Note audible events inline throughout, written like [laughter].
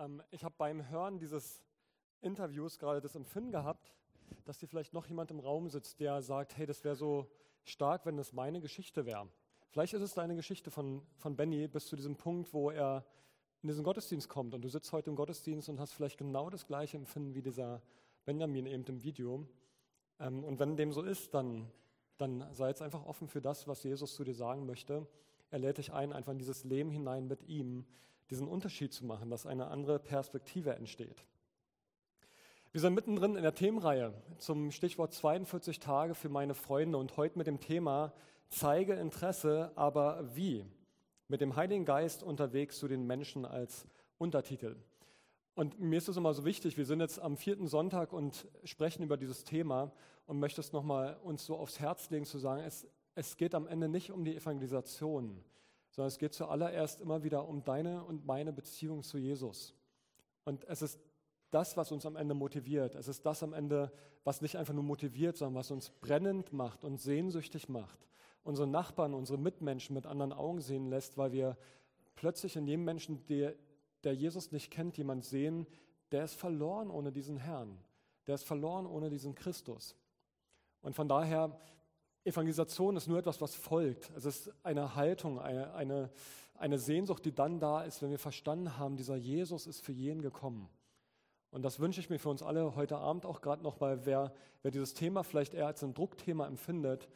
Ähm, ich habe beim Hören dieses Interviews gerade das Empfinden gehabt, dass hier vielleicht noch jemand im Raum sitzt, der sagt, hey, das wäre so stark, wenn das meine Geschichte wäre. Vielleicht ist es deine Geschichte von, von Benny bis zu diesem Punkt, wo er in diesen Gottesdienst kommt und du sitzt heute im Gottesdienst und hast vielleicht genau das gleiche Empfinden wie dieser Benjamin eben im Video. Ähm, und wenn dem so ist, dann, dann sei jetzt einfach offen für das, was Jesus zu dir sagen möchte. Er lädt dich ein, einfach in dieses Leben hinein mit ihm, diesen Unterschied zu machen, dass eine andere Perspektive entsteht. Wir sind mittendrin in der Themenreihe zum Stichwort 42 Tage für meine Freunde und heute mit dem Thema Zeige Interesse, aber wie? Mit dem Heiligen Geist unterwegs zu den Menschen als Untertitel. Und mir ist es immer so wichtig, wir sind jetzt am vierten Sonntag und sprechen über dieses Thema und möchte es nochmal uns so aufs Herz legen, zu sagen, es, es geht am Ende nicht um die Evangelisation, sondern es geht zuallererst immer wieder um deine und meine Beziehung zu Jesus. Und es ist das, was uns am Ende motiviert. Es ist das am Ende, was nicht einfach nur motiviert, sondern was uns brennend macht und sehnsüchtig macht. Unsere Nachbarn, unsere Mitmenschen mit anderen Augen sehen lässt, weil wir plötzlich in jedem Menschen, der, der Jesus nicht kennt, jemand sehen, der ist verloren ohne diesen Herrn. Der ist verloren ohne diesen Christus. Und von daher Evangelisation ist nur etwas, was folgt. Es ist eine Haltung, eine, eine, eine Sehnsucht, die dann da ist, wenn wir verstanden haben, dieser Jesus ist für jeden gekommen. Und das wünsche ich mir für uns alle heute Abend auch gerade noch, weil wer, wer dieses Thema vielleicht eher als ein Druckthema empfindet,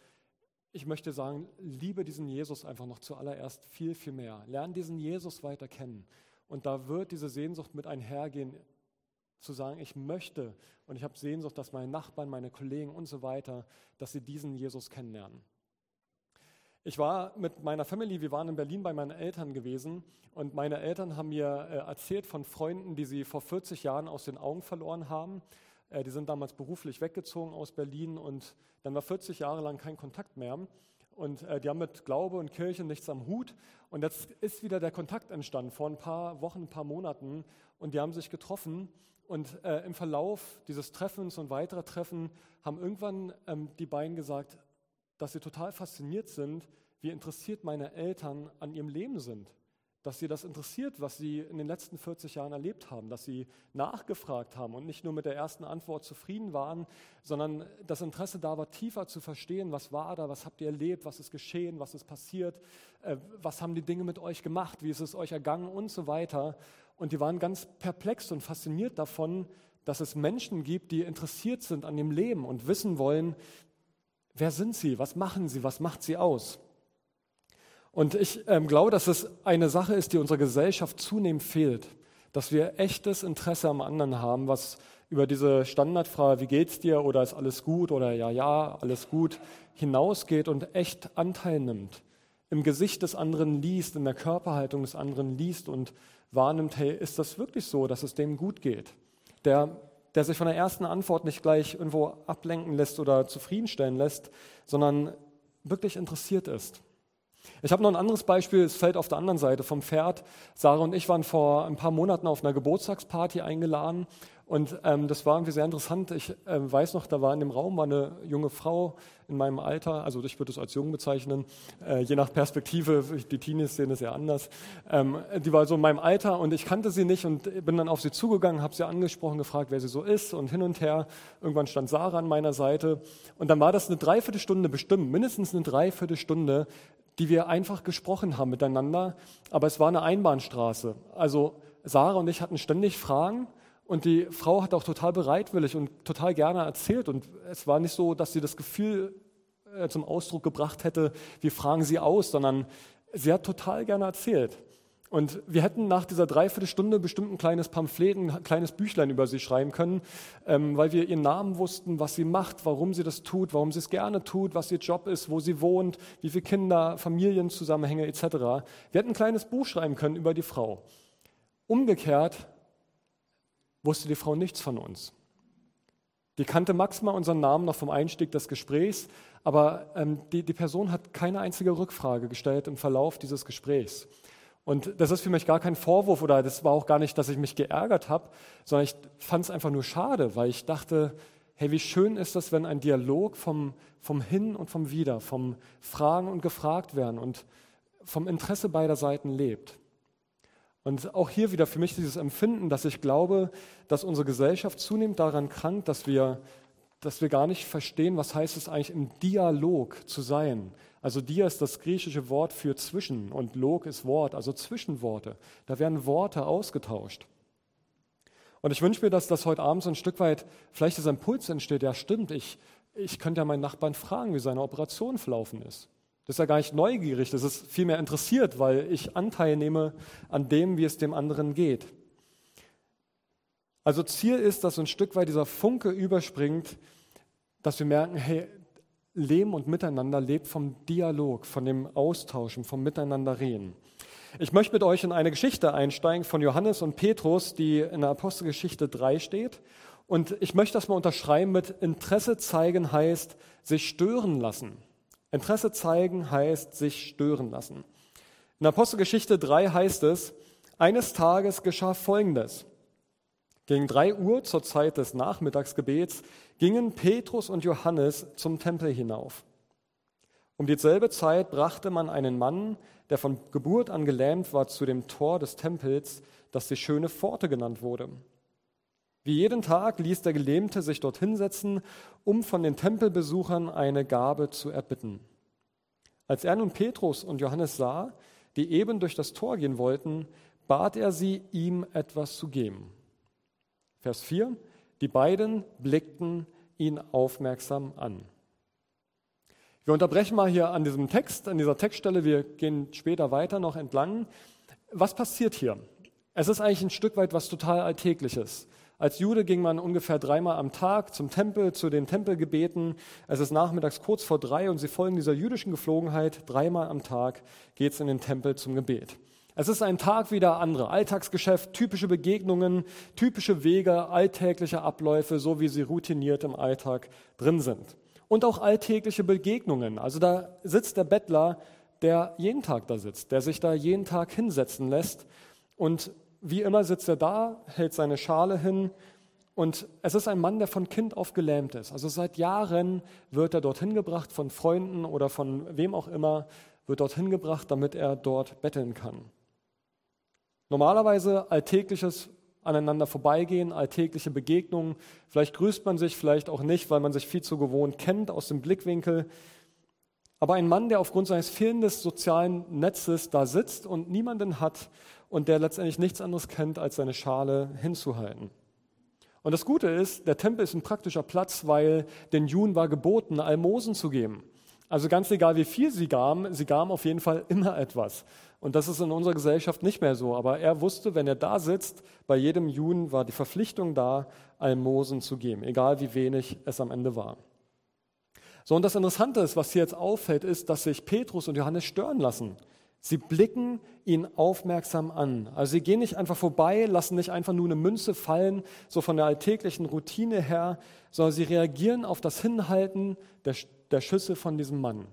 ich möchte sagen, liebe diesen Jesus einfach noch zuallererst viel, viel mehr. Lern diesen Jesus weiter kennen. Und da wird diese Sehnsucht mit einhergehen, zu sagen, ich möchte und ich habe Sehnsucht, dass meine Nachbarn, meine Kollegen und so weiter, dass sie diesen Jesus kennenlernen. Ich war mit meiner Family, wir waren in Berlin bei meinen Eltern gewesen und meine Eltern haben mir äh, erzählt von Freunden, die sie vor 40 Jahren aus den Augen verloren haben. Äh, die sind damals beruflich weggezogen aus Berlin und dann war 40 Jahre lang kein Kontakt mehr. Und äh, die haben mit Glaube und Kirche nichts am Hut. Und jetzt ist wieder der Kontakt entstanden vor ein paar Wochen, ein paar Monaten. Und die haben sich getroffen und äh, im Verlauf dieses Treffens und weiterer Treffen haben irgendwann ähm, die beiden gesagt, dass sie total fasziniert sind, wie interessiert meine Eltern an ihrem Leben sind. Dass sie das interessiert, was sie in den letzten 40 Jahren erlebt haben, dass sie nachgefragt haben und nicht nur mit der ersten Antwort zufrieden waren, sondern das Interesse da war, tiefer zu verstehen, was war da, was habt ihr erlebt, was ist geschehen, was ist passiert, äh, was haben die Dinge mit euch gemacht, wie ist es euch ergangen und so weiter. Und die waren ganz perplex und fasziniert davon, dass es Menschen gibt, die interessiert sind an dem Leben und wissen wollen, wer sind sie, was machen sie, was macht sie aus. Und ich ähm, glaube, dass es eine Sache ist, die unserer Gesellschaft zunehmend fehlt, dass wir echtes Interesse am anderen haben, was über diese Standardfrage, wie geht's dir oder ist alles gut oder ja, ja, alles gut, hinausgeht und echt Anteil nimmt, im Gesicht des anderen liest, in der Körperhaltung des anderen liest und wahrnimmt, hey, ist das wirklich so, dass es dem gut geht? Der, der sich von der ersten Antwort nicht gleich irgendwo ablenken lässt oder zufriedenstellen lässt, sondern wirklich interessiert ist. Ich habe noch ein anderes Beispiel, es fällt auf der anderen Seite vom Pferd. Sarah und ich waren vor ein paar Monaten auf einer Geburtstagsparty eingeladen und ähm, das war irgendwie sehr interessant. Ich äh, weiß noch, da war in dem Raum war eine junge Frau in meinem Alter, also ich würde es als jung bezeichnen, äh, je nach Perspektive, die Teenies sehen es ja anders. Ähm, die war so in meinem Alter und ich kannte sie nicht und bin dann auf sie zugegangen, habe sie angesprochen, gefragt, wer sie so ist und hin und her. Irgendwann stand Sarah an meiner Seite und dann war das eine Dreiviertelstunde bestimmt, mindestens eine Dreiviertelstunde, die wir einfach gesprochen haben miteinander, aber es war eine Einbahnstraße. Also Sarah und ich hatten ständig Fragen und die Frau hat auch total bereitwillig und total gerne erzählt. Und es war nicht so, dass sie das Gefühl äh, zum Ausdruck gebracht hätte, wir fragen sie aus, sondern sie hat total gerne erzählt. Und wir hätten nach dieser Dreiviertelstunde bestimmt ein kleines Pamphlet, ein kleines Büchlein über sie schreiben können, ähm, weil wir ihren Namen wussten, was sie macht, warum sie das tut, warum sie es gerne tut, was ihr Job ist, wo sie wohnt, wie viele Kinder, Familienzusammenhänge etc. Wir hätten ein kleines Buch schreiben können über die Frau. Umgekehrt wusste die Frau nichts von uns. Die kannte maximal unseren Namen noch vom Einstieg des Gesprächs, aber ähm, die, die Person hat keine einzige Rückfrage gestellt im Verlauf dieses Gesprächs. Und das ist für mich gar kein Vorwurf oder das war auch gar nicht, dass ich mich geärgert habe, sondern ich fand es einfach nur schade, weil ich dachte, hey, wie schön ist das, wenn ein Dialog vom, vom Hin und vom Wieder, vom Fragen und Gefragt werden und vom Interesse beider Seiten lebt. Und auch hier wieder für mich dieses Empfinden, dass ich glaube, dass unsere Gesellschaft zunehmend daran krankt, dass wir, dass wir gar nicht verstehen, was heißt es eigentlich im Dialog zu sein. Also Dia ist das griechische Wort für zwischen und Log ist Wort, also Zwischenworte. Da werden Worte ausgetauscht. Und ich wünsche mir, dass das heute Abend so ein Stück weit vielleicht dieser Impuls entsteht, ja stimmt, ich, ich könnte ja meinen Nachbarn fragen, wie seine Operation verlaufen ist. Das ist ja gar nicht neugierig, das ist vielmehr interessiert, weil ich Anteil nehme an dem, wie es dem anderen geht. Also Ziel ist, dass so ein Stück weit dieser Funke überspringt, dass wir merken, hey, Leben und Miteinander lebt vom Dialog, von dem Austauschen, vom Miteinanderreden. Ich möchte mit euch in eine Geschichte einsteigen von Johannes und Petrus, die in der Apostelgeschichte 3 steht. Und ich möchte das mal unterschreiben mit Interesse zeigen heißt sich stören lassen. Interesse zeigen heißt sich stören lassen. In Apostelgeschichte 3 heißt es, eines Tages geschah Folgendes. Gegen drei Uhr zur Zeit des Nachmittagsgebets gingen Petrus und Johannes zum Tempel hinauf. Um dieselbe Zeit brachte man einen Mann, der von Geburt an gelähmt war, zu dem Tor des Tempels, das die schöne Pforte genannt wurde. Wie jeden Tag ließ der Gelähmte sich dort hinsetzen, um von den Tempelbesuchern eine Gabe zu erbitten. Als er nun Petrus und Johannes sah, die eben durch das Tor gehen wollten, bat er sie, ihm etwas zu geben. Vers 4. Die beiden blickten ihn aufmerksam an. Wir unterbrechen mal hier an diesem Text, an dieser Textstelle. Wir gehen später weiter noch entlang. Was passiert hier? Es ist eigentlich ein Stück weit was total Alltägliches. Als Jude ging man ungefähr dreimal am Tag zum Tempel, zu den Tempelgebeten. Es ist nachmittags kurz vor drei und sie folgen dieser jüdischen Geflogenheit. Dreimal am Tag geht es in den Tempel zum Gebet. Es ist ein Tag wie der andere. Alltagsgeschäft, typische Begegnungen, typische Wege, alltägliche Abläufe, so wie sie routiniert im Alltag drin sind und auch alltägliche Begegnungen. Also da sitzt der Bettler, der jeden Tag da sitzt, der sich da jeden Tag hinsetzen lässt. Und wie immer sitzt er da, hält seine Schale hin. Und es ist ein Mann, der von Kind auf gelähmt ist. Also seit Jahren wird er dorthin gebracht von Freunden oder von wem auch immer, wird dorthin gebracht, damit er dort betteln kann. Normalerweise alltägliches aneinander vorbeigehen, alltägliche Begegnungen. Vielleicht grüßt man sich, vielleicht auch nicht, weil man sich viel zu gewohnt kennt aus dem Blickwinkel. Aber ein Mann, der aufgrund seines fehlenden sozialen Netzes da sitzt und niemanden hat und der letztendlich nichts anderes kennt, als seine Schale hinzuhalten. Und das Gute ist, der Tempel ist ein praktischer Platz, weil den Juden war geboten, Almosen zu geben. Also ganz egal, wie viel sie gaben, sie gaben auf jeden Fall immer etwas. Und das ist in unserer Gesellschaft nicht mehr so. Aber er wusste, wenn er da sitzt, bei jedem Juden war die Verpflichtung da, Almosen zu geben, egal wie wenig es am Ende war. So, und das Interessante ist, was hier jetzt auffällt, ist, dass sich Petrus und Johannes stören lassen. Sie blicken ihn aufmerksam an. Also sie gehen nicht einfach vorbei, lassen nicht einfach nur eine Münze fallen, so von der alltäglichen Routine her, sondern sie reagieren auf das Hinhalten der, der Schüssel von diesem Mann.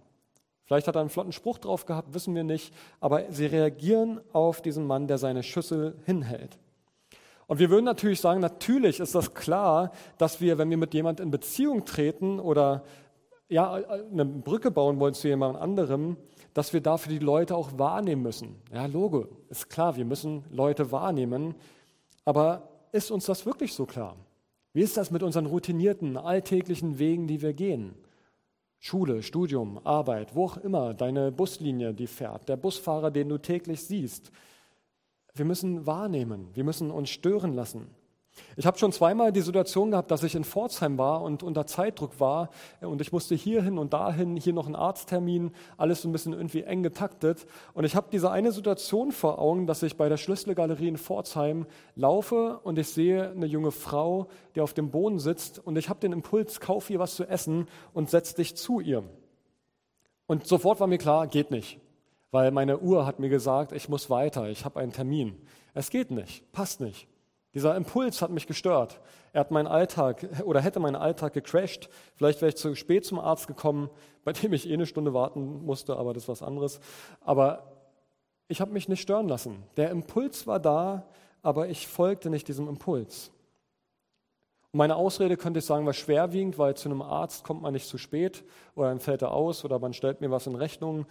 Vielleicht hat er einen flotten Spruch drauf gehabt, wissen wir nicht, aber sie reagieren auf diesen Mann, der seine Schüssel hinhält. Und wir würden natürlich sagen, natürlich ist das klar, dass wir, wenn wir mit jemand in Beziehung treten oder ja, eine Brücke bauen wollen zu jemand anderem, dass wir dafür die Leute auch wahrnehmen müssen. Ja, Logo, ist klar, wir müssen Leute wahrnehmen. Aber ist uns das wirklich so klar? Wie ist das mit unseren routinierten, alltäglichen Wegen, die wir gehen? Schule, Studium, Arbeit, wo auch immer, deine Buslinie, die fährt, der Busfahrer, den du täglich siehst. Wir müssen wahrnehmen, wir müssen uns stören lassen. Ich habe schon zweimal die Situation gehabt, dass ich in Pforzheim war und unter Zeitdruck war und ich musste hierhin und dahin, hier noch einen Arzttermin, alles so ein bisschen irgendwie eng getaktet. Und ich habe diese eine Situation vor Augen, dass ich bei der Schlüsselgalerie in Pforzheim laufe und ich sehe eine junge Frau, die auf dem Boden sitzt und ich habe den Impuls, kauf ihr was zu essen und setz dich zu ihr. Und sofort war mir klar, geht nicht, weil meine Uhr hat mir gesagt, ich muss weiter, ich habe einen Termin. Es geht nicht, passt nicht. Dieser Impuls hat mich gestört. Er hat meinen Alltag oder hätte meinen Alltag gecrashed. Vielleicht wäre ich zu spät zum Arzt gekommen, [laughs] bei dem ich eh eine Stunde warten musste, aber das ist was anderes. Aber ich habe mich nicht stören lassen. Der Impuls war da, aber ich folgte nicht diesem Impuls. Und meine Ausrede könnte ich sagen, war schwerwiegend, weil zu einem Arzt kommt man nicht zu spät oder dann fällt er aus oder man stellt mir was in Rechnung.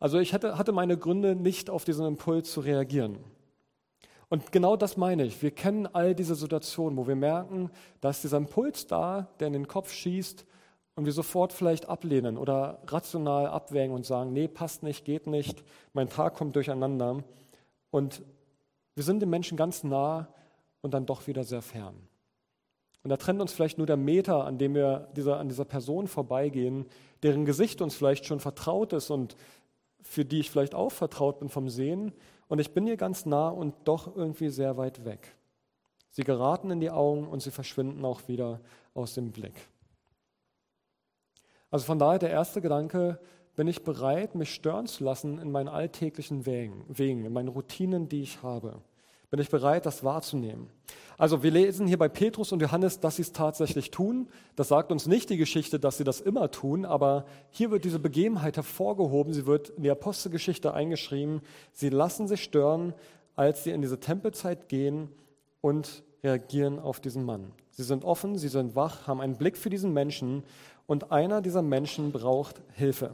Also ich hatte, hatte meine Gründe, nicht auf diesen Impuls zu reagieren. Und genau das meine ich. Wir kennen all diese Situationen, wo wir merken, da ist dieser Impuls da, der in den Kopf schießt und wir sofort vielleicht ablehnen oder rational abwägen und sagen, nee, passt nicht, geht nicht, mein Tag kommt durcheinander. Und wir sind den Menschen ganz nah und dann doch wieder sehr fern. Und da trennt uns vielleicht nur der Meter, an dem wir dieser, an dieser Person vorbeigehen, deren Gesicht uns vielleicht schon vertraut ist und für die ich vielleicht auch vertraut bin vom Sehen. Und ich bin hier ganz nah und doch irgendwie sehr weit weg. Sie geraten in die Augen und sie verschwinden auch wieder aus dem Blick. Also von daher der erste Gedanke, bin ich bereit, mich stören zu lassen in meinen alltäglichen Wegen, in meinen Routinen, die ich habe. Bin ich bereit, das wahrzunehmen? Also wir lesen hier bei Petrus und Johannes, dass sie es tatsächlich tun. Das sagt uns nicht die Geschichte, dass sie das immer tun, aber hier wird diese Begebenheit hervorgehoben. Sie wird in die Apostelgeschichte eingeschrieben. Sie lassen sich stören, als sie in diese Tempelzeit gehen und reagieren auf diesen Mann. Sie sind offen, sie sind wach, haben einen Blick für diesen Menschen und einer dieser Menschen braucht Hilfe.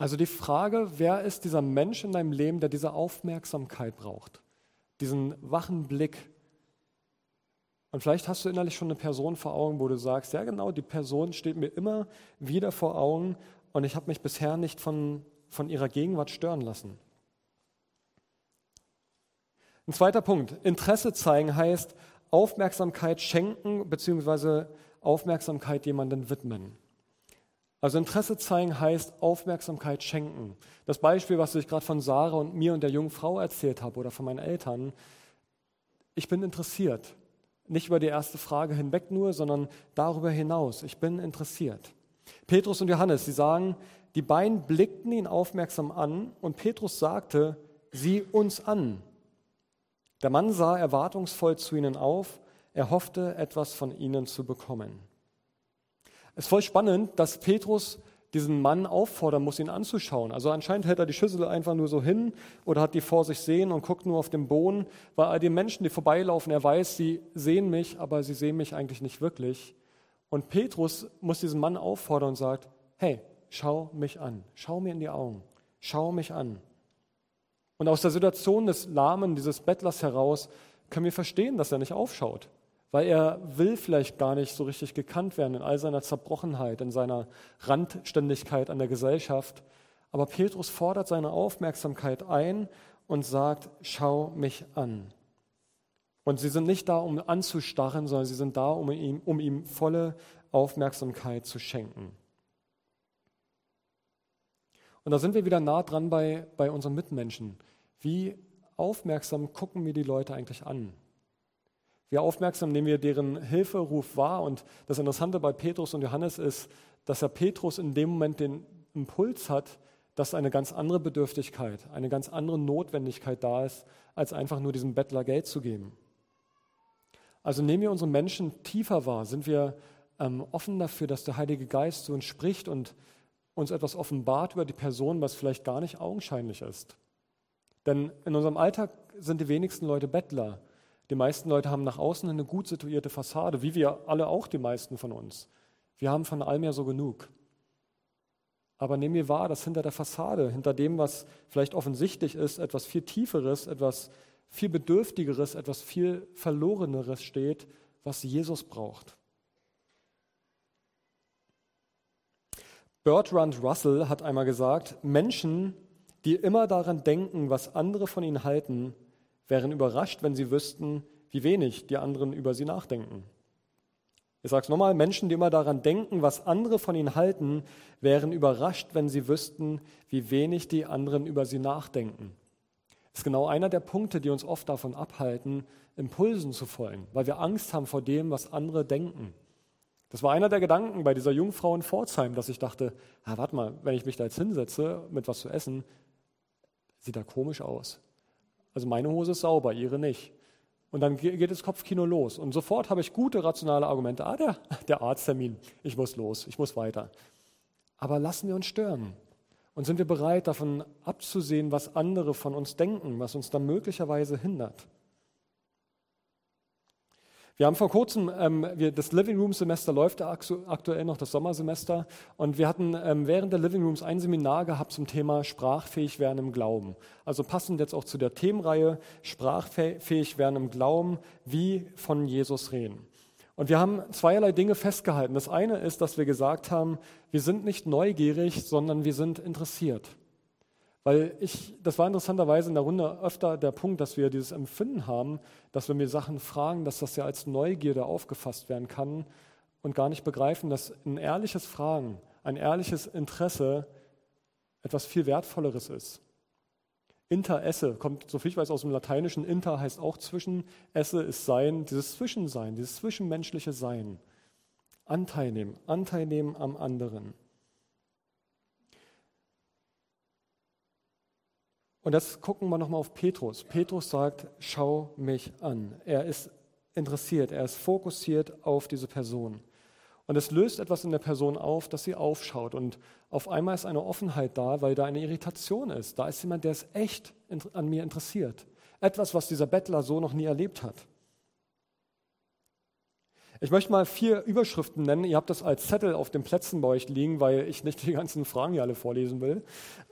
Also die Frage, wer ist dieser Mensch in deinem Leben, der diese Aufmerksamkeit braucht, diesen wachen Blick. Und vielleicht hast du innerlich schon eine Person vor Augen, wo du sagst, ja genau, die Person steht mir immer wieder vor Augen und ich habe mich bisher nicht von, von ihrer Gegenwart stören lassen. Ein zweiter Punkt, Interesse zeigen heißt Aufmerksamkeit schenken bzw. Aufmerksamkeit jemanden widmen. Also Interesse zeigen heißt Aufmerksamkeit schenken. Das Beispiel, was ich gerade von Sarah und mir und der jungen Frau erzählt habe oder von meinen Eltern, ich bin interessiert. Nicht über die erste Frage hinweg nur, sondern darüber hinaus. Ich bin interessiert. Petrus und Johannes, sie sagen, die beiden blickten ihn aufmerksam an und Petrus sagte, sieh uns an. Der Mann sah erwartungsvoll zu ihnen auf, er hoffte, etwas von ihnen zu bekommen. Es ist voll spannend, dass Petrus diesen Mann auffordern muss, ihn anzuschauen. Also anscheinend hält er die Schüssel einfach nur so hin oder hat die vor sich sehen und guckt nur auf den Boden, weil all die Menschen, die vorbeilaufen, er weiß, sie sehen mich, aber sie sehen mich eigentlich nicht wirklich. Und Petrus muss diesen Mann auffordern und sagt, hey, schau mich an, schau mir in die Augen, schau mich an. Und aus der Situation des Lahmen, dieses Bettlers heraus, können wir verstehen, dass er nicht aufschaut weil er will vielleicht gar nicht so richtig gekannt werden in all seiner Zerbrochenheit, in seiner Randständigkeit an der Gesellschaft. Aber Petrus fordert seine Aufmerksamkeit ein und sagt, schau mich an. Und sie sind nicht da, um anzustarren, sondern sie sind da, um ihm, um ihm volle Aufmerksamkeit zu schenken. Und da sind wir wieder nah dran bei, bei unseren Mitmenschen. Wie aufmerksam gucken wir die Leute eigentlich an? Wie aufmerksam nehmen wir deren Hilferuf wahr. Und das Interessante bei Petrus und Johannes ist, dass er Petrus in dem Moment den Impuls hat, dass eine ganz andere Bedürftigkeit, eine ganz andere Notwendigkeit da ist, als einfach nur diesem Bettler Geld zu geben. Also nehmen wir unsere Menschen tiefer wahr, sind wir ähm, offen dafür, dass der Heilige Geist zu uns spricht und uns etwas offenbart über die Person, was vielleicht gar nicht augenscheinlich ist. Denn in unserem Alltag sind die wenigsten Leute Bettler. Die meisten Leute haben nach außen eine gut situierte Fassade, wie wir alle auch, die meisten von uns. Wir haben von allem ja so genug. Aber nehmen wir wahr, dass hinter der Fassade, hinter dem, was vielleicht offensichtlich ist, etwas viel Tieferes, etwas viel Bedürftigeres, etwas viel Verloreneres steht, was Jesus braucht. Bertrand Russell hat einmal gesagt, Menschen, die immer daran denken, was andere von ihnen halten, wären überrascht, wenn sie wüssten, wie wenig die anderen über sie nachdenken. Ich sage es nochmal, Menschen, die immer daran denken, was andere von ihnen halten, wären überrascht, wenn sie wüssten, wie wenig die anderen über sie nachdenken. Das ist genau einer der Punkte, die uns oft davon abhalten, Impulsen zu folgen, weil wir Angst haben vor dem, was andere denken. Das war einer der Gedanken bei dieser Jungfrau in Pforzheim, dass ich dachte, ah, warte mal, wenn ich mich da jetzt hinsetze mit was zu essen, sieht da komisch aus. Also meine Hose ist sauber, ihre nicht. Und dann geht das Kopfkino los. Und sofort habe ich gute rationale Argumente. Ah, der, [laughs] der Arzttermin, ich muss los, ich muss weiter. Aber lassen wir uns stören. Und sind wir bereit, davon abzusehen, was andere von uns denken, was uns dann möglicherweise hindert? Wir haben vor kurzem, ähm, wir, das Living Room Semester läuft aktuell noch, das Sommersemester. Und wir hatten ähm, während der Living Rooms ein Seminar gehabt zum Thema sprachfähig werden im Glauben. Also passend jetzt auch zu der Themenreihe sprachfähig werden im Glauben, wie von Jesus reden. Und wir haben zweierlei Dinge festgehalten. Das eine ist, dass wir gesagt haben, wir sind nicht neugierig, sondern wir sind interessiert. Weil ich, das war interessanterweise in der Runde öfter der Punkt, dass wir dieses Empfinden haben, dass wenn wir Sachen fragen, dass das ja als Neugierde aufgefasst werden kann und gar nicht begreifen, dass ein ehrliches Fragen, ein ehrliches Interesse etwas viel Wertvolleres ist. Interesse kommt, so viel ich weiß, aus dem Lateinischen. Inter heißt auch zwischen, esse ist sein, dieses Zwischensein, dieses zwischenmenschliche Sein. Anteil nehmen, Anteil nehmen am anderen. Und jetzt gucken wir nochmal auf Petrus. Petrus sagt, schau mich an. Er ist interessiert, er ist fokussiert auf diese Person. Und es löst etwas in der Person auf, dass sie aufschaut. Und auf einmal ist eine Offenheit da, weil da eine Irritation ist. Da ist jemand, der ist echt an mir interessiert. Etwas, was dieser Bettler so noch nie erlebt hat. Ich möchte mal vier Überschriften nennen. Ihr habt das als Zettel auf den Plätzen bei euch liegen, weil ich nicht die ganzen Fragen hier alle vorlesen will.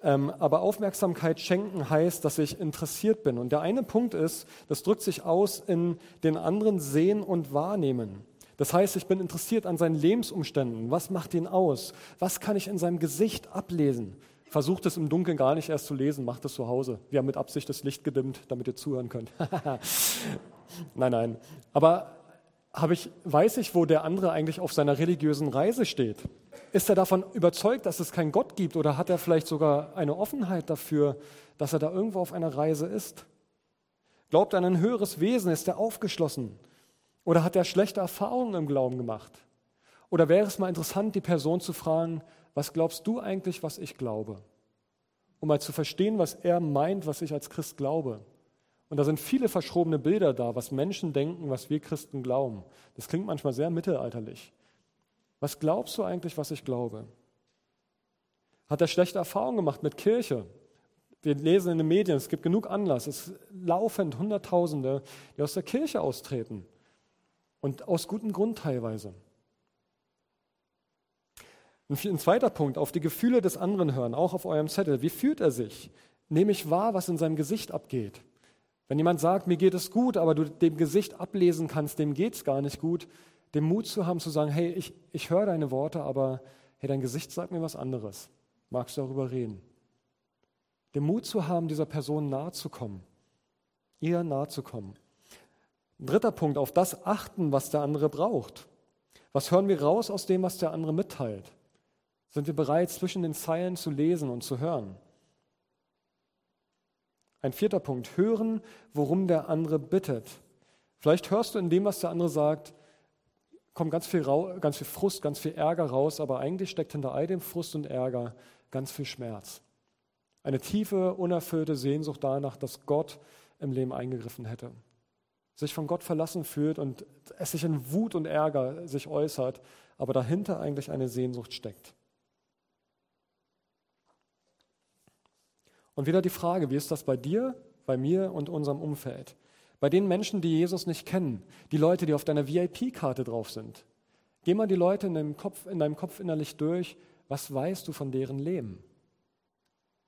Ähm, aber Aufmerksamkeit schenken heißt, dass ich interessiert bin. Und der eine Punkt ist, das drückt sich aus in den anderen sehen und wahrnehmen. Das heißt, ich bin interessiert an seinen Lebensumständen. Was macht ihn aus? Was kann ich in seinem Gesicht ablesen? Versucht es im Dunkeln gar nicht erst zu lesen, macht es zu Hause. Wir haben mit Absicht das Licht gedimmt, damit ihr zuhören könnt. [laughs] nein, nein. Aber habe ich, weiß ich, wo der andere eigentlich auf seiner religiösen Reise steht? Ist er davon überzeugt, dass es keinen Gott gibt oder hat er vielleicht sogar eine Offenheit dafür, dass er da irgendwo auf einer Reise ist? Glaubt er an ein höheres Wesen? Ist er aufgeschlossen? Oder hat er schlechte Erfahrungen im Glauben gemacht? Oder wäre es mal interessant, die Person zu fragen, was glaubst du eigentlich, was ich glaube? Um mal zu verstehen, was er meint, was ich als Christ glaube. Und da sind viele verschrobene Bilder da, was Menschen denken, was wir Christen glauben. Das klingt manchmal sehr mittelalterlich. Was glaubst du eigentlich, was ich glaube? Hat er schlechte Erfahrungen gemacht mit Kirche? Wir lesen in den Medien, es gibt genug Anlass. Es laufend Hunderttausende, die aus der Kirche austreten. Und aus gutem Grund teilweise. Ein zweiter Punkt, auf die Gefühle des anderen hören, auch auf eurem Zettel. Wie fühlt er sich? Nehme ich wahr, was in seinem Gesicht abgeht? Wenn jemand sagt, mir geht es gut, aber du dem Gesicht ablesen kannst, dem geht es gar nicht gut, den Mut zu haben, zu sagen, hey, ich, ich höre deine Worte, aber hey, dein Gesicht sagt mir was anderes. Magst du darüber reden? Den Mut zu haben, dieser Person nahe zu kommen, ihr nahe zu kommen. Dritter Punkt, auf das achten, was der andere braucht. Was hören wir raus aus dem, was der andere mitteilt? Sind wir bereit, zwischen den Zeilen zu lesen und zu hören? Ein vierter Punkt, hören, worum der andere bittet. Vielleicht hörst du in dem, was der andere sagt, kommt ganz viel, ganz viel Frust, ganz viel Ärger raus, aber eigentlich steckt hinter all dem Frust und Ärger ganz viel Schmerz. Eine tiefe, unerfüllte Sehnsucht danach, dass Gott im Leben eingegriffen hätte. Sich von Gott verlassen fühlt und es sich in Wut und Ärger sich äußert, aber dahinter eigentlich eine Sehnsucht steckt. Und wieder die Frage, wie ist das bei dir, bei mir und unserem Umfeld? Bei den Menschen, die Jesus nicht kennen, die Leute, die auf deiner VIP-Karte drauf sind. Geh mal die Leute in deinem, Kopf, in deinem Kopf innerlich durch, was weißt du von deren Leben?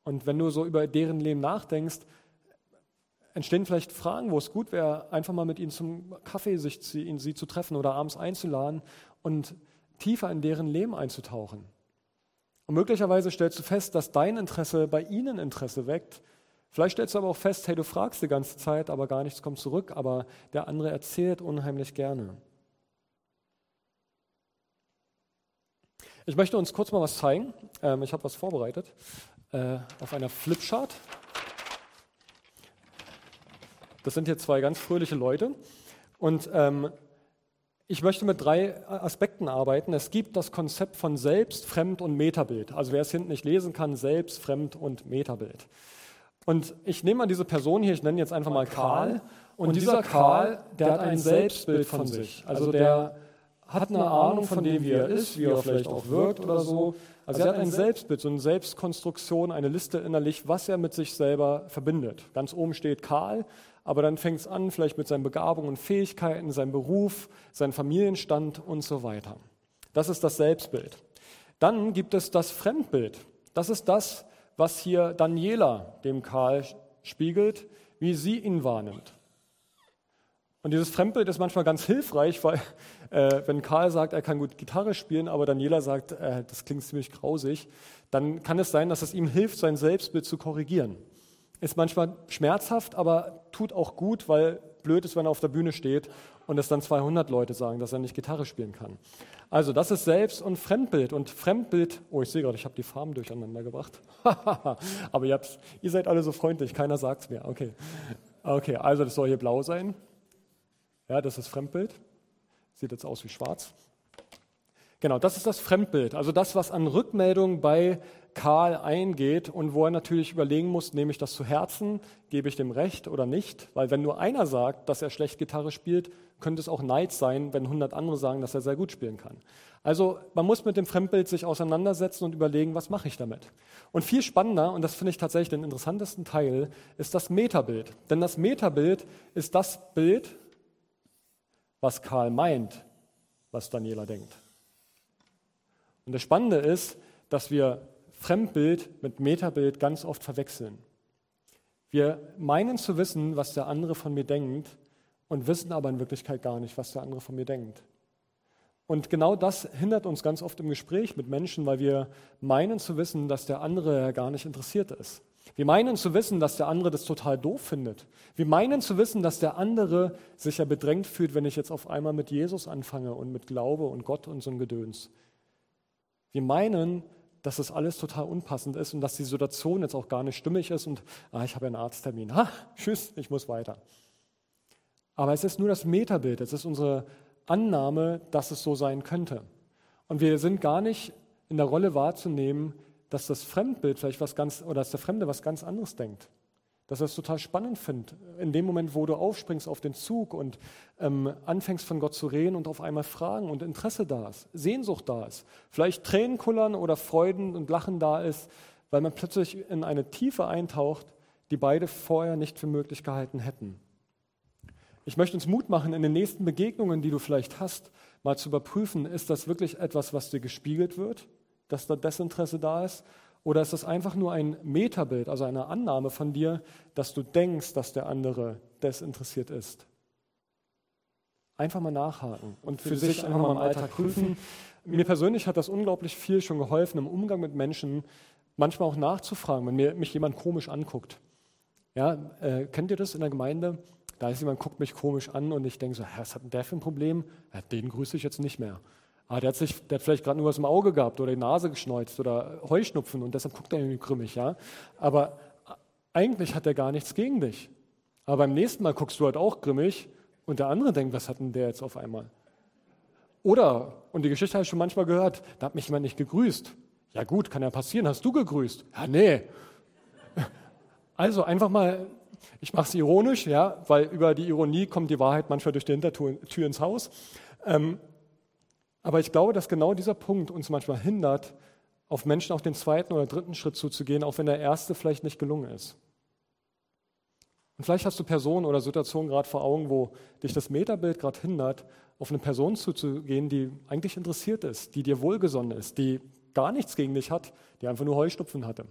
Und wenn du so über deren Leben nachdenkst, entstehen vielleicht Fragen, wo es gut wäre, einfach mal mit ihnen zum Kaffee sich, sie, sie zu treffen oder abends einzuladen und tiefer in deren Leben einzutauchen. Und möglicherweise stellst du fest, dass dein Interesse bei ihnen Interesse weckt. Vielleicht stellst du aber auch fest, hey, du fragst die ganze Zeit, aber gar nichts kommt zurück, aber der andere erzählt unheimlich gerne. Ich möchte uns kurz mal was zeigen. Ähm, ich habe was vorbereitet äh, auf einer Flipchart. Das sind hier zwei ganz fröhliche Leute. Und ähm, ich möchte mit drei Aspekten arbeiten. Es gibt das Konzept von Selbst, Fremd und Metabild. Also wer es hinten nicht lesen kann, Selbst, Fremd und Metabild. Und ich nehme mal diese Person hier, ich nenne jetzt einfach mal Karl. Und, dieser Karl, der hat ein Selbstbild von sich. Also der hat eine Ahnung von dem, wie er ist, wie er vielleicht auch wirkt oder so. Also er hat ein Selbstbild, so eine Selbstkonstruktion, eine Liste innerlich, was er mit sich selber verbindet. Ganz oben steht Karl, aber dann fängt es an, vielleicht mit seinen Begabungen und Fähigkeiten, seinem Beruf, seinem Familienstand und so weiter. Das ist das Selbstbild. Dann gibt es das Fremdbild. Das ist das, was hier Daniela dem Karl spiegelt, wie sie ihn wahrnimmt. Und dieses Fremdbild ist manchmal ganz hilfreich, weil äh, wenn Karl sagt, er kann gut Gitarre spielen, aber Daniela sagt, äh, das klingt ziemlich grausig, dann kann es sein, dass es ihm hilft, sein Selbstbild zu korrigieren. Ist manchmal schmerzhaft, aber tut auch gut, weil blöd ist, wenn er auf der Bühne steht und es dann 200 Leute sagen, dass er nicht Gitarre spielen kann. Also das ist Selbst- und Fremdbild. Und Fremdbild, oh, ich sehe gerade, ich habe die Farben durcheinander gebracht. [laughs] aber ihr, ihr seid alle so freundlich, keiner sagt es mir. Okay. okay, also das soll hier blau sein. Ja, das ist Fremdbild. Sieht jetzt aus wie schwarz. Genau, das ist das Fremdbild, also das, was an Rückmeldung bei Karl eingeht und wo er natürlich überlegen muss, nehme ich das zu Herzen, gebe ich dem Recht oder nicht? Weil wenn nur einer sagt, dass er schlecht Gitarre spielt, könnte es auch Neid sein, wenn 100 andere sagen, dass er sehr gut spielen kann. Also man muss mit dem Fremdbild sich auseinandersetzen und überlegen, was mache ich damit? Und viel spannender, und das finde ich tatsächlich den interessantesten Teil, ist das Metabild. Denn das Metabild ist das Bild, was Karl meint, was Daniela denkt. Und das Spannende ist, dass wir Fremdbild mit Metabild ganz oft verwechseln. Wir meinen zu wissen, was der andere von mir denkt und wissen aber in Wirklichkeit gar nicht, was der andere von mir denkt. Und genau das hindert uns ganz oft im Gespräch mit Menschen, weil wir meinen zu wissen, dass der andere gar nicht interessiert ist. Wir meinen zu wissen, dass der andere das total doof findet. Wir meinen zu wissen, dass der andere sich ja bedrängt fühlt, wenn ich jetzt auf einmal mit Jesus anfange und mit Glaube und Gott und so ein Gedöns. Wir meinen, dass das alles total unpassend ist und dass die Situation jetzt auch gar nicht stimmig ist und ah, ich habe einen Arzttermin. Ha, tschüss, ich muss weiter. Aber es ist nur das Metabild, es ist unsere Annahme, dass es so sein könnte. Und wir sind gar nicht in der Rolle wahrzunehmen, dass das Fremdbild vielleicht was ganz, oder dass der Fremde was ganz anderes denkt. Dass er es total spannend findet. In dem Moment, wo du aufspringst auf den Zug und ähm, anfängst von Gott zu reden und auf einmal Fragen und Interesse da ist, Sehnsucht da ist, vielleicht Tränen kullern oder Freuden und Lachen da ist, weil man plötzlich in eine Tiefe eintaucht, die beide vorher nicht für möglich gehalten hätten. Ich möchte uns Mut machen, in den nächsten Begegnungen, die du vielleicht hast, mal zu überprüfen, ist das wirklich etwas, was dir gespiegelt wird? dass da Desinteresse da ist? Oder ist das einfach nur ein Metabild, also eine Annahme von dir, dass du denkst, dass der andere desinteressiert ist? Einfach mal nachhaken und für, für sich einfach mal im Alltag prüfen. Mir persönlich hat das unglaublich viel schon geholfen, im Umgang mit Menschen manchmal auch nachzufragen, wenn mir, mich jemand komisch anguckt. Ja, äh, kennt ihr das in der Gemeinde? Da ist jemand, guckt mich komisch an und ich denke so, was hat denn der für ein Problem? Ja, den grüße ich jetzt nicht mehr. Ah, der hat, sich, der hat vielleicht gerade nur was im Auge gehabt oder die Nase geschneuzt oder Heuschnupfen und deshalb guckt er irgendwie grimmig. Ja? Aber eigentlich hat er gar nichts gegen dich. Aber beim nächsten Mal guckst du halt auch grimmig und der andere denkt, was hat denn der jetzt auf einmal? Oder, und die Geschichte habe ich schon manchmal gehört, da hat mich jemand nicht gegrüßt. Ja gut, kann ja passieren, hast du gegrüßt? Ja, nee. Also einfach mal, ich mache es ironisch, ja, weil über die Ironie kommt die Wahrheit manchmal durch die Hintertür ins Haus. Ähm, aber ich glaube, dass genau dieser Punkt uns manchmal hindert, auf Menschen auch den zweiten oder dritten Schritt zuzugehen, auch wenn der erste vielleicht nicht gelungen ist. Und vielleicht hast du Personen oder Situationen gerade vor Augen, wo dich das Metabild gerade hindert, auf eine Person zuzugehen, die eigentlich interessiert ist, die dir wohlgesonnen ist, die gar nichts gegen dich hat, die einfach nur Heuschnupfen hatte.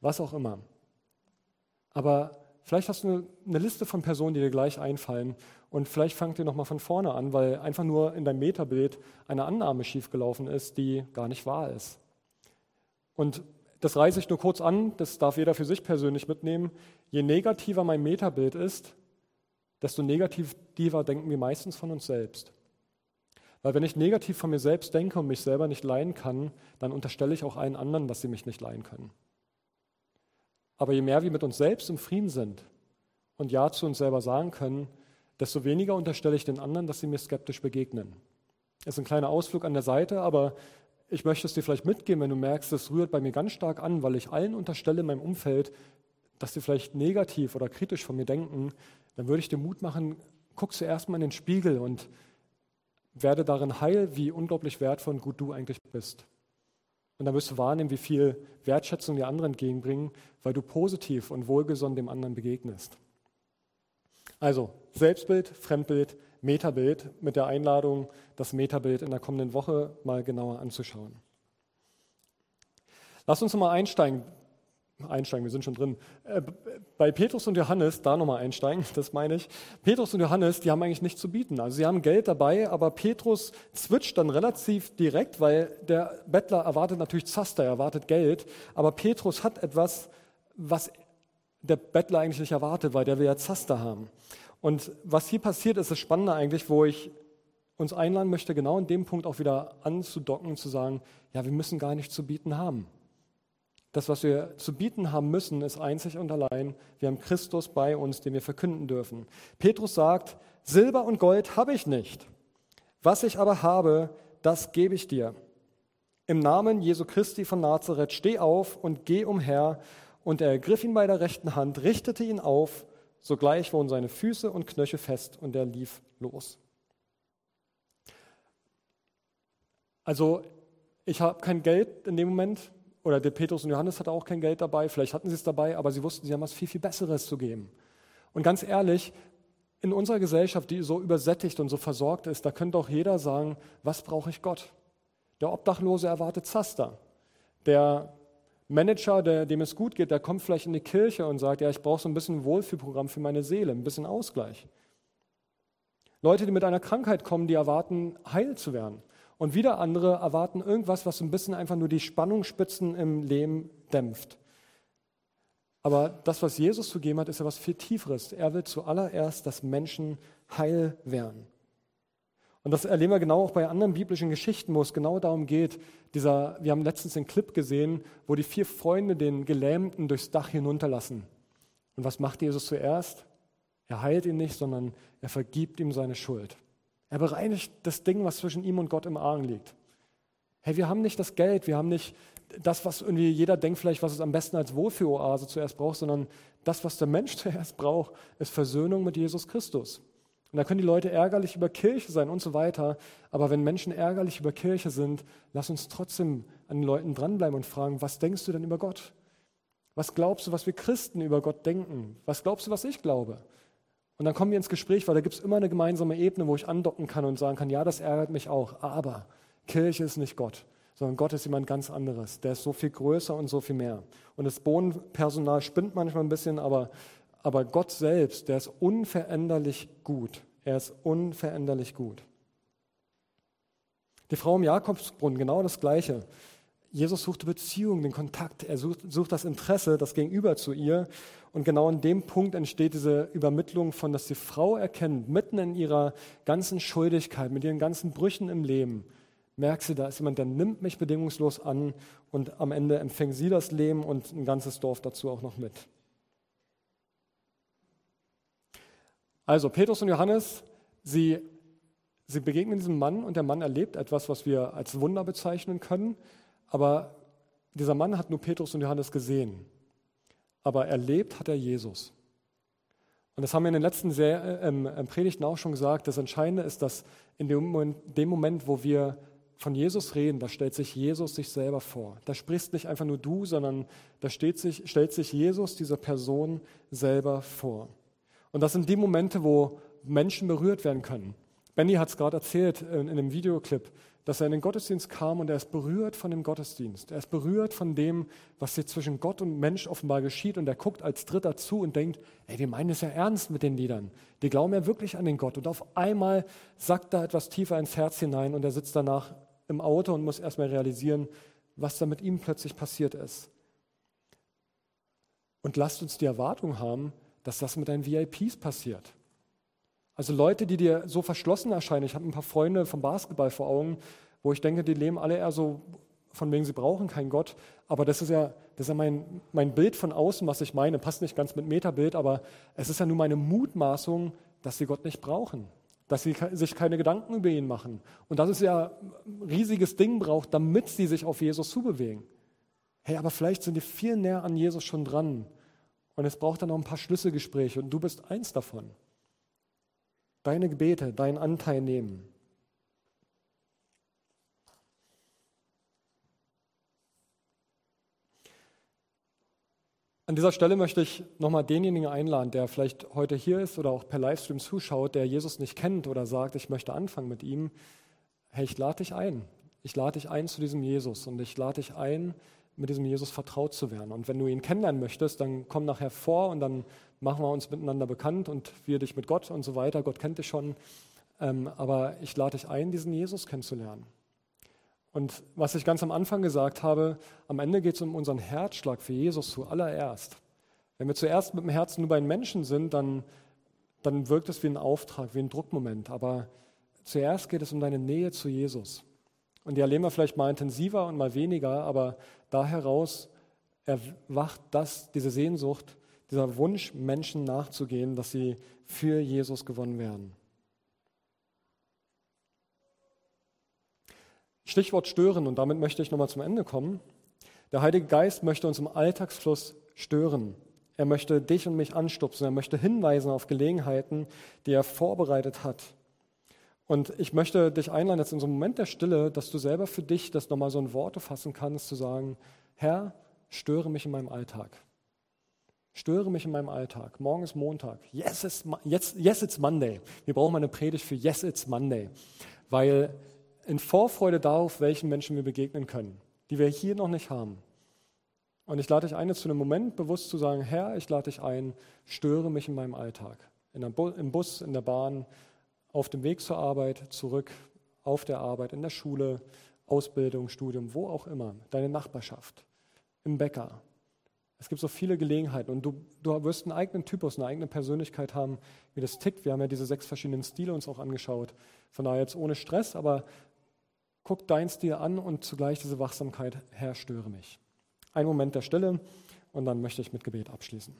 Was auch immer. Aber Vielleicht hast du eine, Liste von Personen, die dir gleich einfallen. Und vielleicht fangt ihr nochmal von vorne an, weil einfach nur in deinem Metabild eine Annahme schiefgelaufen ist, die gar nicht wahr ist. Und das reiße ich nur kurz an, das darf jeder für sich persönlich mitnehmen. Je negativer mein Metabild ist, desto negativer denken wir meistens von uns selbst. Weil wenn ich negativ von mir selbst denke und mich selber nicht leihen kann, dann unterstelle ich auch allen anderen, dass sie mich nicht leihen können. Aber je mehr wir mit uns selbst im Frieden sind und Ja zu uns selber sagen können, desto weniger unterstelle ich den anderen, dass sie mir skeptisch begegnen. Das ist ein kleiner Ausflug an der Seite, aber ich möchte es dir vielleicht mitgeben, wenn du merkst, das rührt bei mir ganz stark an, weil ich allen unterstelle in meinem Umfeld, dass sie vielleicht negativ oder kritisch von mir denken, dann würde ich dir Mut machen, guck zuerst mal in den Spiegel und werde darin heil, wie unglaublich wertvoll und gut du eigentlich bist. Und dann wirst du wahrnehmen, wie viel Wertschätzung die anderen entgegenbringen, weil du positiv und wohlgesonnen dem anderen begegnest. Also Selbstbild, Fremdbild, Metabild mit der Einladung, das Metabild in der kommenden Woche mal genauer anzuschauen. Lass uns mal einsteigen. Einsteigen, wir sind schon drin. Äh, bei Petrus und Johannes, da nochmal einsteigen, [laughs] das meine ich. Petrus und Johannes, die haben eigentlich nichts zu bieten. Also sie haben Geld dabei, aber Petrus zwitscht dann relativ direkt, weil der Bettler erwartet natürlich Zaster, er erwartet Geld. Aber Petrus hat etwas, was der Bettler eigentlich nicht erwartet, weil der will ja Zaster haben. Und was hier passiert, ist das Spannende eigentlich, wo ich uns einladen möchte, genau in dem Punkt auch wieder anzudocken zu sagen, ja, wir müssen gar nichts zu bieten haben. Das, was wir zu bieten haben müssen, ist einzig und allein, wir haben Christus bei uns, den wir verkünden dürfen. Petrus sagt, Silber und Gold habe ich nicht. Was ich aber habe, das gebe ich dir. Im Namen Jesu Christi von Nazareth steh auf und geh umher. Und er ergriff ihn bei der rechten Hand, richtete ihn auf, sogleich wurden seine Füße und Knöchel fest und er lief los. Also ich habe kein Geld in dem Moment, oder der Petrus und Johannes hatten auch kein Geld dabei, vielleicht hatten sie es dabei, aber sie wussten, sie haben was viel, viel Besseres zu geben. Und ganz ehrlich, in unserer Gesellschaft, die so übersättigt und so versorgt ist, da könnte auch jeder sagen, was brauche ich Gott? Der Obdachlose erwartet Zaster. Der Manager, der, dem es gut geht, der kommt vielleicht in die Kirche und sagt, ja, ich brauche so ein bisschen Wohlfühlprogramm für meine Seele, ein bisschen Ausgleich. Leute, die mit einer Krankheit kommen, die erwarten, heil zu werden. Und wieder andere erwarten irgendwas, was so ein bisschen einfach nur die Spannungsspitzen im Leben dämpft. Aber das, was Jesus zu geben hat, ist ja was viel Tieferes. Er will zuallererst, dass Menschen heil werden. Und das erleben wir genau auch bei anderen biblischen Geschichten, wo es genau darum geht. Dieser, wir haben letztens einen Clip gesehen, wo die vier Freunde den Gelähmten durchs Dach hinunterlassen. Und was macht Jesus zuerst? Er heilt ihn nicht, sondern er vergibt ihm seine Schuld. Er bereinigt das Ding, was zwischen ihm und Gott im Argen liegt. Hey, wir haben nicht das Geld, wir haben nicht das, was irgendwie jeder denkt vielleicht, was es am besten als Wohlfühloase zuerst braucht, sondern das, was der Mensch [laughs] zuerst braucht, ist Versöhnung mit Jesus Christus. Und da können die Leute ärgerlich über Kirche sein und so weiter. Aber wenn Menschen ärgerlich über Kirche sind, lass uns trotzdem an den Leuten dranbleiben und fragen, was denkst du denn über Gott? Was glaubst du, was wir Christen über Gott denken? Was glaubst du, was ich glaube? Und dann kommen wir ins Gespräch, weil da gibt es immer eine gemeinsame Ebene, wo ich andocken kann und sagen kann, ja, das ärgert mich auch, aber Kirche ist nicht Gott, sondern Gott ist jemand ganz anderes. Der ist so viel größer und so viel mehr. Und das Bodenpersonal spinnt manchmal ein bisschen, aber, aber Gott selbst, der ist unveränderlich gut. Er ist unveränderlich gut. Die Frau im Jakobsbrunnen, genau das Gleiche. Jesus suchte Beziehung, den Kontakt, er sucht, sucht, das Interesse, das Gegenüber zu ihr. Und genau in dem Punkt entsteht diese Übermittlung von, dass die Frau erkennt, mitten in ihrer ganzen Schuldigkeit, mit ihren ganzen Brüchen im Leben, merkt sie, da ist jemand, der nimmt mich bedingungslos an und am Ende empfängt sie das Leben und ein ganzes Dorf dazu auch noch mit. Also Petrus und Johannes, sie, sie begegnen diesem Mann und der Mann erlebt etwas, was wir als Wunder bezeichnen können. Aber dieser Mann hat nur Petrus und Johannes gesehen. Aber erlebt hat er Jesus. Und das haben wir in den letzten sehr, ähm, ähm, Predigten auch schon gesagt. Das Entscheidende ist, dass in dem Moment, dem Moment, wo wir von Jesus reden, da stellt sich Jesus sich selber vor. Da sprichst nicht einfach nur du, sondern da sich, stellt sich Jesus dieser Person selber vor. Und das sind die Momente, wo Menschen berührt werden können. Benny hat es gerade erzählt in, in einem Videoclip dass er in den Gottesdienst kam und er ist berührt von dem Gottesdienst. Er ist berührt von dem, was hier zwischen Gott und Mensch offenbar geschieht. Und er guckt als Dritter zu und denkt, ey, die meinen es ja ernst mit den Liedern. Die glauben ja wirklich an den Gott. Und auf einmal sackt da etwas tiefer ins Herz hinein und er sitzt danach im Auto und muss erstmal realisieren, was da mit ihm plötzlich passiert ist. Und lasst uns die Erwartung haben, dass das mit deinen VIPs passiert. Also Leute, die dir so verschlossen erscheinen. Ich habe ein paar Freunde vom Basketball vor Augen, wo ich denke, die leben alle eher so von wegen, sie brauchen keinen Gott. Aber das ist ja, das ist ja mein, mein Bild von außen, was ich meine. Passt nicht ganz mit Metabild, aber es ist ja nur meine Mutmaßung, dass sie Gott nicht brauchen. Dass sie sich keine Gedanken über ihn machen. Und dass es ja ein riesiges Ding braucht, damit sie sich auf Jesus zubewegen. Hey, aber vielleicht sind die viel näher an Jesus schon dran. Und es braucht dann noch ein paar Schlüsselgespräche und du bist eins davon deine Gebete, deinen Anteil nehmen. An dieser Stelle möchte ich nochmal denjenigen einladen, der vielleicht heute hier ist oder auch per Livestream zuschaut, der Jesus nicht kennt oder sagt, ich möchte anfangen mit ihm. Hey, ich lade dich ein. Ich lade dich ein zu diesem Jesus und ich lade dich ein, mit diesem Jesus vertraut zu werden. Und wenn du ihn kennenlernen möchtest, dann komm nachher vor und dann machen wir uns miteinander bekannt und wir dich mit Gott und so weiter. Gott kennt dich schon. Ähm, aber ich lade dich ein, diesen Jesus kennenzulernen. Und was ich ganz am Anfang gesagt habe, am Ende geht es um unseren Herzschlag für Jesus zuallererst. Wenn wir zuerst mit dem Herzen nur bei den Menschen sind, dann, dann wirkt es wie ein Auftrag, wie ein Druckmoment. Aber zuerst geht es um deine Nähe zu Jesus. Und die erleben wir vielleicht mal intensiver und mal weniger, aber da heraus erwacht das, diese Sehnsucht, dieser Wunsch, Menschen nachzugehen, dass sie für Jesus gewonnen werden. Stichwort stören, und damit möchte ich nochmal zum Ende kommen. Der Heilige Geist möchte uns im Alltagsfluss stören. Er möchte dich und mich anstupsen. Er möchte hinweisen auf Gelegenheiten, die er vorbereitet hat. Und ich möchte dich einladen, jetzt in so einem Moment der Stille, dass du selber für dich das nochmal so in Worte fassen kannst, zu sagen, Herr, störe mich in meinem Alltag. Störe mich in meinem Alltag. Morgen ist Montag. Yes, it's, yes, yes, it's Monday. Wir brauchen eine Predigt für Yes, it's Monday. Weil in Vorfreude darauf, welchen Menschen wir begegnen können, die wir hier noch nicht haben. Und ich lade dich ein, jetzt zu einem Moment bewusst zu sagen, Herr, ich lade dich ein, störe mich in meinem Alltag. In Bu Im Bus, in der Bahn, auf dem Weg zur Arbeit, zurück, auf der Arbeit, in der Schule, Ausbildung, Studium, wo auch immer, deine Nachbarschaft, im Bäcker. Es gibt so viele Gelegenheiten und du, du wirst einen eigenen Typus, eine eigene Persönlichkeit haben, wie das tickt. Wir haben ja diese sechs verschiedenen Stile uns auch angeschaut. Von daher jetzt ohne Stress, aber guck dein Stil an und zugleich diese Wachsamkeit, Herr, störe mich. Ein Moment der Stille und dann möchte ich mit Gebet abschließen.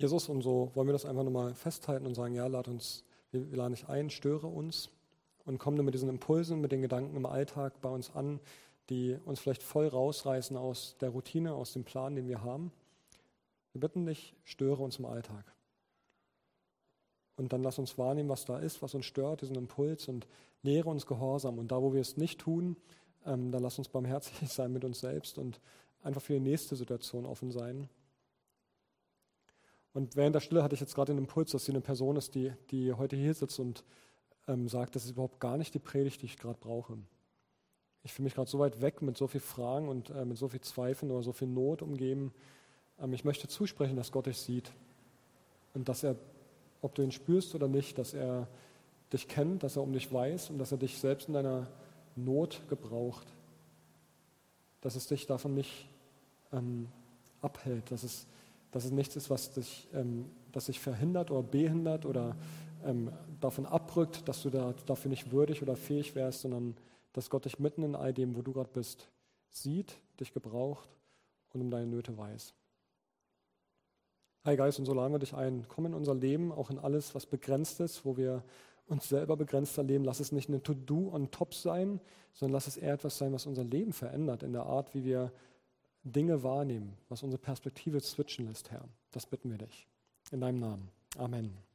Jesus, und so wollen wir das einfach nochmal festhalten und sagen, ja, lad uns, wir, laden dich ein, störe uns und komm mit diesen Impulsen, mit den Gedanken im Alltag bei uns an, die uns vielleicht voll rausreißen aus der Routine, aus dem Plan, den wir haben. Wir bitten dich, störe uns im Alltag. Und dann lass uns wahrnehmen, was da ist, was uns stört, diesen Impuls und lehre uns Gehorsam. Und da, wo wir es nicht tun, ähm, dann lass uns barmherzig [laughs] sein mit uns selbst und einfach für die nächste Situation offen sein. Und während der Stille hatte ich jetzt gerade den Impuls, dass sie eine Person ist, die, die heute hier sitzt und ähm, sagt, das ist überhaupt gar nicht die Predigt, die ich gerade brauche. Ich fühle mich gerade so weit weg mit so vielen Fragen und äh, mit so viel Zweifeln oder so viel Not umgeben. Ähm, ich möchte zusprechen, dass Gott dich sieht und dass er, ob du ihn spürst oder nicht, dass er dich kennt, dass er um dich weiß und dass er dich selbst in deiner Not gebraucht. Dass es dich davon nicht ähm, abhält, dass es dass es nichts ist, was dich, ähm, das dich verhindert oder behindert oder ähm, davon abrückt, dass du da, dafür nicht würdig oder fähig wärst, sondern dass Gott dich mitten in all dem, wo du gerade bist, sieht, dich gebraucht und um deine Nöte weiß. Hey Geist, und so laden dich ein. Komm in unser Leben, auch in alles, was begrenzt ist, wo wir uns selber begrenzt erleben. Lass es nicht eine To-Do on top sein, sondern lass es eher etwas sein, was unser Leben verändert, in der Art, wie wir Dinge wahrnehmen, was unsere Perspektive switchen lässt, Herr. Das bitten wir dich. In deinem Namen. Amen.